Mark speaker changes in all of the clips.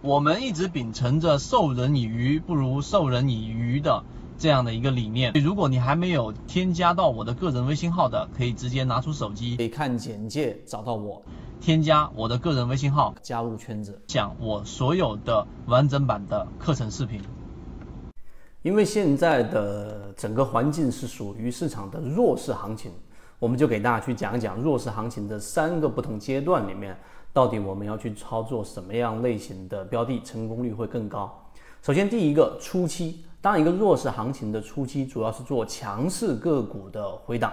Speaker 1: 我们一直秉承着授人以鱼不如授人以渔的这样的一个理念。如果你还没有添加到我的个人微信号的，可以直接拿出手机，
Speaker 2: 可以看简介找到我，
Speaker 1: 添加我的个人微信号，
Speaker 2: 加入圈子，
Speaker 1: 讲我所有的完整版的课程视频。
Speaker 2: 因为现在的整个环境是属于市场的弱势行情，我们就给大家去讲一讲弱势行情的三个不同阶段里面。到底我们要去操作什么样类型的标的，成功率会更高？首先，第一个初期，当一个弱势行情的初期，主要是做强势个股的回档，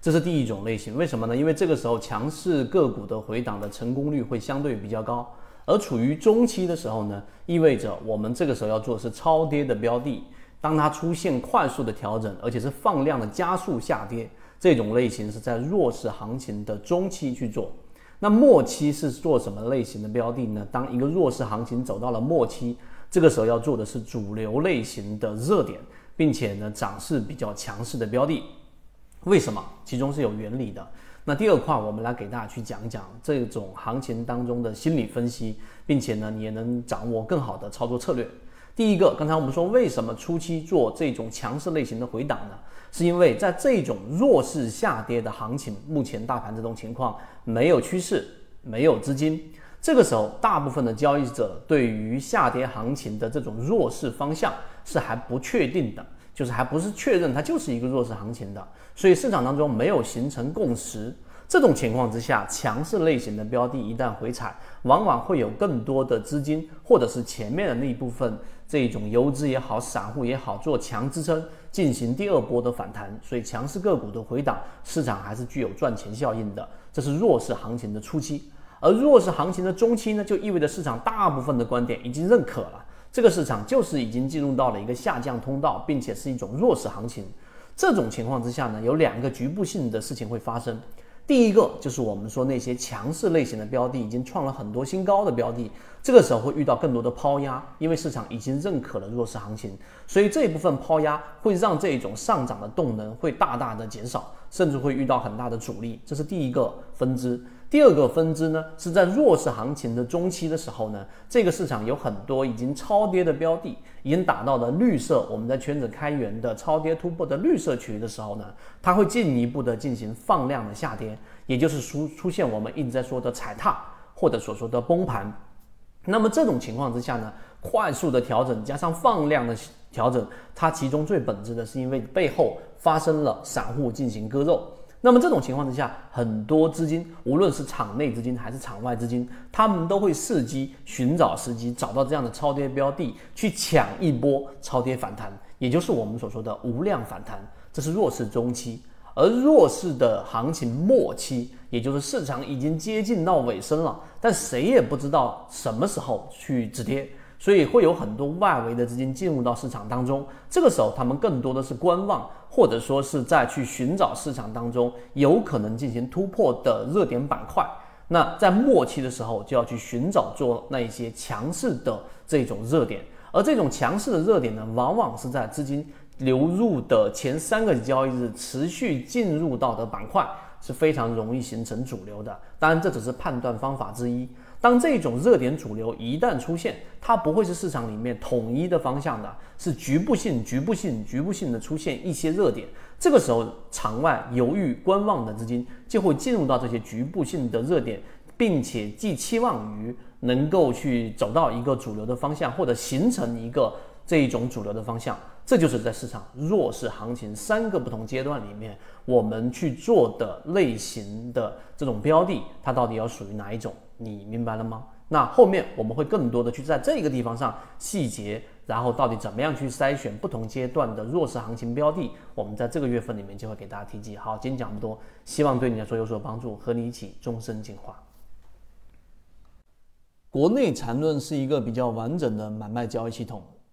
Speaker 2: 这是第一种类型。为什么呢？因为这个时候强势个股的回档的成功率会相对比较高。而处于中期的时候呢，意味着我们这个时候要做的是超跌的标的，当它出现快速的调整，而且是放量的加速下跌，这种类型是在弱势行情的中期去做。那末期是做什么类型的标的呢？当一个弱势行情走到了末期，这个时候要做的是主流类型的热点，并且呢涨势比较强势的标的。为什么？其中是有原理的。那第二块，我们来给大家去讲讲这种行情当中的心理分析，并且呢，你也能掌握更好的操作策略。第一个，刚才我们说为什么初期做这种强势类型的回档呢？是因为在这种弱势下跌的行情，目前大盘这种情况没有趋势，没有资金，这个时候大部分的交易者对于下跌行情的这种弱势方向是还不确定的，就是还不是确认它就是一个弱势行情的，所以市场当中没有形成共识。这种情况之下，强势类型的标的一旦回踩，往往会有更多的资金，或者是前面的那一部分这种游资也好，散户也好，做强支撑进行第二波的反弹。所以强势个股的回档，市场还是具有赚钱效应的。这是弱势行情的初期，而弱势行情的中期呢，就意味着市场大部分的观点已经认可了，这个市场就是已经进入到了一个下降通道，并且是一种弱势行情。这种情况之下呢，有两个局部性的事情会发生。第一个就是我们说那些强势类型的标的已经创了很多新高的标的，这个时候会遇到更多的抛压，因为市场已经认可了弱势行情，所以这一部分抛压会让这种上涨的动能会大大的减少，甚至会遇到很大的阻力，这是第一个分支。第二个分支呢，是在弱势行情的中期的时候呢，这个市场有很多已经超跌的标的，已经打到了绿色，我们在圈子开源的超跌突破的绿色区域的时候呢，它会进一步的进行放量的下跌，也就是出出现我们一直在说的踩踏或者所说的崩盘。那么这种情况之下呢，快速的调整加上放量的调整，它其中最本质的是因为背后发生了散户进行割肉。那么这种情况之下，很多资金，无论是场内资金还是场外资金，他们都会伺机寻找时机，找到这样的超跌标的，去抢一波超跌反弹，也就是我们所说的无量反弹。这是弱势中期，而弱势的行情末期，也就是市场已经接近到尾声了，但谁也不知道什么时候去止跌。所以会有很多外围的资金进入到市场当中，这个时候他们更多的是观望，或者说是在去寻找市场当中有可能进行突破的热点板块。那在末期的时候就要去寻找做那一些强势的这种热点，而这种强势的热点呢，往往是在资金流入的前三个交易日持续进入到的板块是非常容易形成主流的。当然，这只是判断方法之一。当这种热点主流一旦出现，它不会是市场里面统一的方向的，是局部性、局部性、局部性的出现一些热点。这个时候，场外犹豫观望的资金就会进入到这些局部性的热点，并且寄期望于能够去走到一个主流的方向，或者形成一个这一种主流的方向。这就是在市场弱势行情三个不同阶段里面，我们去做的类型的这种标的，它到底要属于哪一种？你明白了吗？那后面我们会更多的去在这个地方上细节，然后到底怎么样去筛选不同阶段的弱势行情标的，我们在这个月份里面就会给大家提及。好，今天讲不多，希望对你来说有所帮助，和你一起终身进化。国内缠论是一个比较完整的买卖交易系统，